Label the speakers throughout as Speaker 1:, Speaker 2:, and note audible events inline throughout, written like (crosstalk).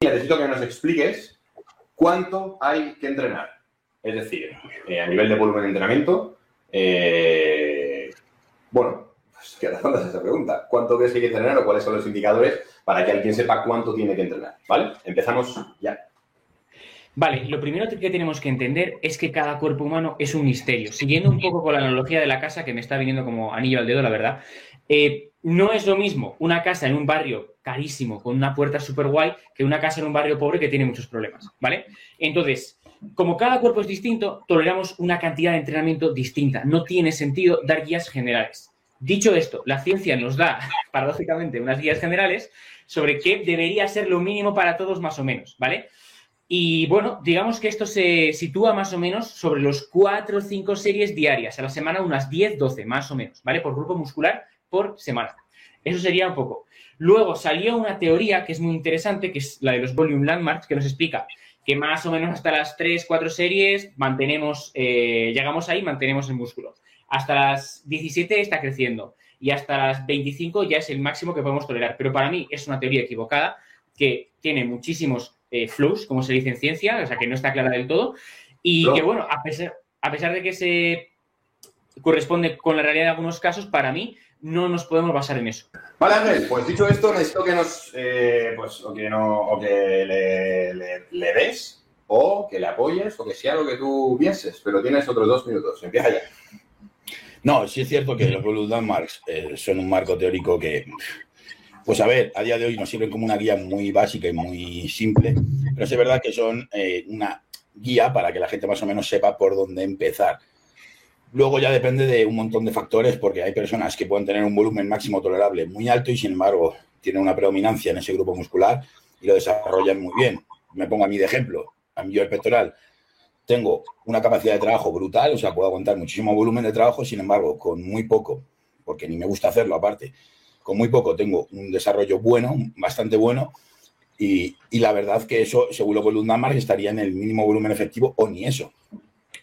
Speaker 1: necesito que nos expliques cuánto hay que entrenar. Es decir, eh, a nivel de volumen de entrenamiento, eh, bueno, pues, ¿qué respondes a esa pregunta? ¿Cuánto crees que hay que entrenar o cuáles son los indicadores para que alguien sepa cuánto tiene que entrenar? ¿Vale? Empezamos ya.
Speaker 2: Vale, lo primero que tenemos que entender es que cada cuerpo humano es un misterio. Siguiendo un poco con la analogía de la casa, que me está viniendo como anillo al dedo, la verdad, eh, no es lo mismo una casa en un barrio carísimo con una puerta súper guay que una casa en un barrio pobre que tiene muchos problemas, ¿vale? Entonces, como cada cuerpo es distinto, toleramos una cantidad de entrenamiento distinta. No tiene sentido dar guías generales. Dicho esto, la ciencia nos da, (laughs) paradójicamente, unas guías generales sobre qué debería ser lo mínimo para todos más o menos, ¿vale? Y bueno, digamos que esto se sitúa más o menos sobre los 4 o 5 series diarias, a la semana unas 10, 12 más o menos, ¿vale? Por grupo muscular por semana. Eso sería un poco. Luego salió una teoría que es muy interesante, que es la de los volume landmarks, que nos explica que más o menos hasta las 3, 4 series mantenemos, eh, llegamos ahí, mantenemos el músculo. Hasta las 17 está creciendo y hasta las 25 ya es el máximo que podemos tolerar. Pero para mí es una teoría equivocada que tiene muchísimos eh, flows, como se dice en ciencia, o sea que no está clara del todo. Y que bueno, a pesar, a pesar de que se corresponde con la realidad de algunos casos, para mí no nos podemos basar en eso.
Speaker 1: Vale, Ángel, pues dicho esto, necesito que nos, eh, pues, o que, no, o que le, le, des, o que le apoyes, o que sea lo que tú pienses, pero tienes otros dos minutos, empieza ya.
Speaker 3: No, sí es cierto que los Blue Landmarks eh, son un marco teórico que, pues a ver, a día de hoy nos sirven como una guía muy básica y muy simple, pero es verdad que son eh, una guía para que la gente más o menos sepa por dónde empezar. Luego ya depende de un montón de factores, porque hay personas que pueden tener un volumen máximo tolerable muy alto y sin embargo tienen una predominancia en ese grupo muscular y lo desarrollan muy bien. Me pongo a mí de ejemplo, a mí yo el pectoral tengo una capacidad de trabajo brutal, o sea, puedo aguantar muchísimo volumen de trabajo, sin embargo, con muy poco, porque ni me gusta hacerlo aparte, con muy poco tengo un desarrollo bueno, bastante bueno, y, la verdad que eso, según lo que estaría en el mínimo volumen efectivo o ni eso.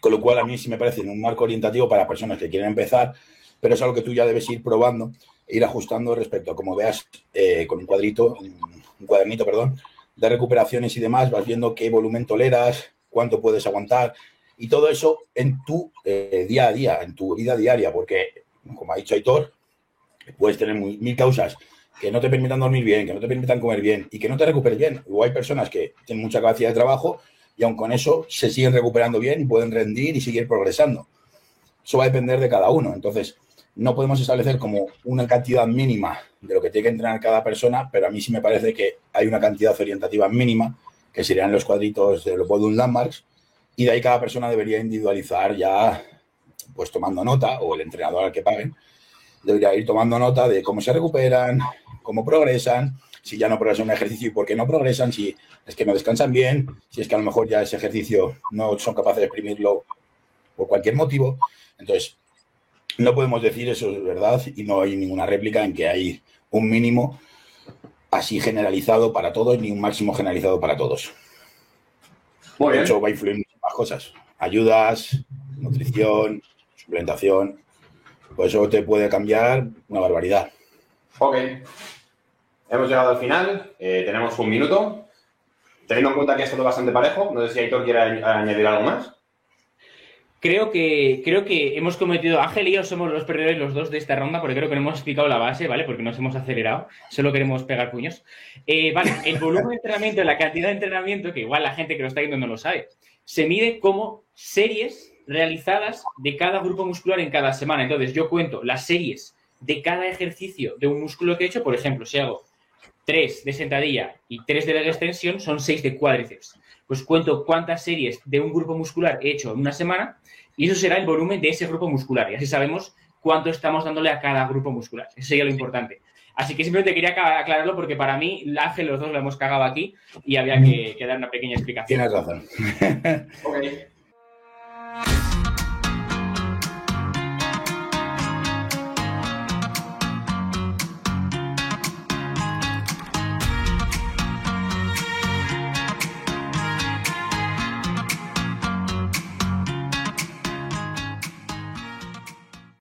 Speaker 3: Con lo cual, a mí sí me parece un marco orientativo para personas que quieren empezar, pero es algo que tú ya debes ir probando e ir ajustando respecto a como veas eh, con un cuadrito, un cuadernito, perdón, de recuperaciones y demás, vas viendo qué volumen toleras, cuánto puedes aguantar y todo eso en tu eh, día a día, en tu vida diaria, porque, como ha dicho Aitor, puedes tener mil causas que no te permitan dormir bien, que no te permitan comer bien y que no te recuperes bien. O hay personas que tienen mucha capacidad de trabajo y aun con eso se siguen recuperando bien y pueden rendir y seguir progresando. Eso va a depender de cada uno. Entonces, no podemos establecer como una cantidad mínima de lo que tiene que entrenar cada persona, pero a mí sí me parece que hay una cantidad orientativa mínima, que serían los cuadritos de los Bodum Landmarks, y de ahí cada persona debería individualizar ya, pues tomando nota, o el entrenador al que paguen, debería ir tomando nota de cómo se recuperan, cómo progresan, si ya no progresan un ejercicio y por qué no progresan, si es que no descansan bien, si es que a lo mejor ya ese ejercicio no son capaces de exprimirlo por cualquier motivo. Entonces, no podemos decir eso es verdad y no hay ninguna réplica en que hay un mínimo así generalizado para todos ni un máximo generalizado para todos. de hecho, va a influir muchas más cosas. Ayudas, nutrición, suplementación. Pues eso te puede cambiar una barbaridad.
Speaker 1: Ok. Hemos llegado al final, eh, tenemos un minuto. Teniendo en cuenta que es todo bastante parejo, no sé si Aitor quiere añadir algo más.
Speaker 2: Creo que, creo que hemos cometido, Ángel y yo somos los perdedores los dos de esta ronda, porque creo que no hemos explicado la base, ¿vale? Porque nos hemos acelerado, solo queremos pegar puños. Eh, vale, el volumen de entrenamiento, la cantidad de entrenamiento, que igual la gente que lo está viendo no lo sabe, se mide como series realizadas de cada grupo muscular en cada semana. Entonces, yo cuento las series de cada ejercicio de un músculo que he hecho, por ejemplo, si hago 3 de sentadilla y 3 de la extensión son 6 de cuádriceps. Pues cuento cuántas series de un grupo muscular he hecho en una semana y eso será el volumen de ese grupo muscular. Y así sabemos cuánto estamos dándole a cada grupo muscular. Eso sería lo importante. Así que simplemente quería aclararlo porque para mí, Ángel, los dos lo hemos cagado aquí y había que, dar una pequeña explicación.
Speaker 3: Tienes razón. (laughs)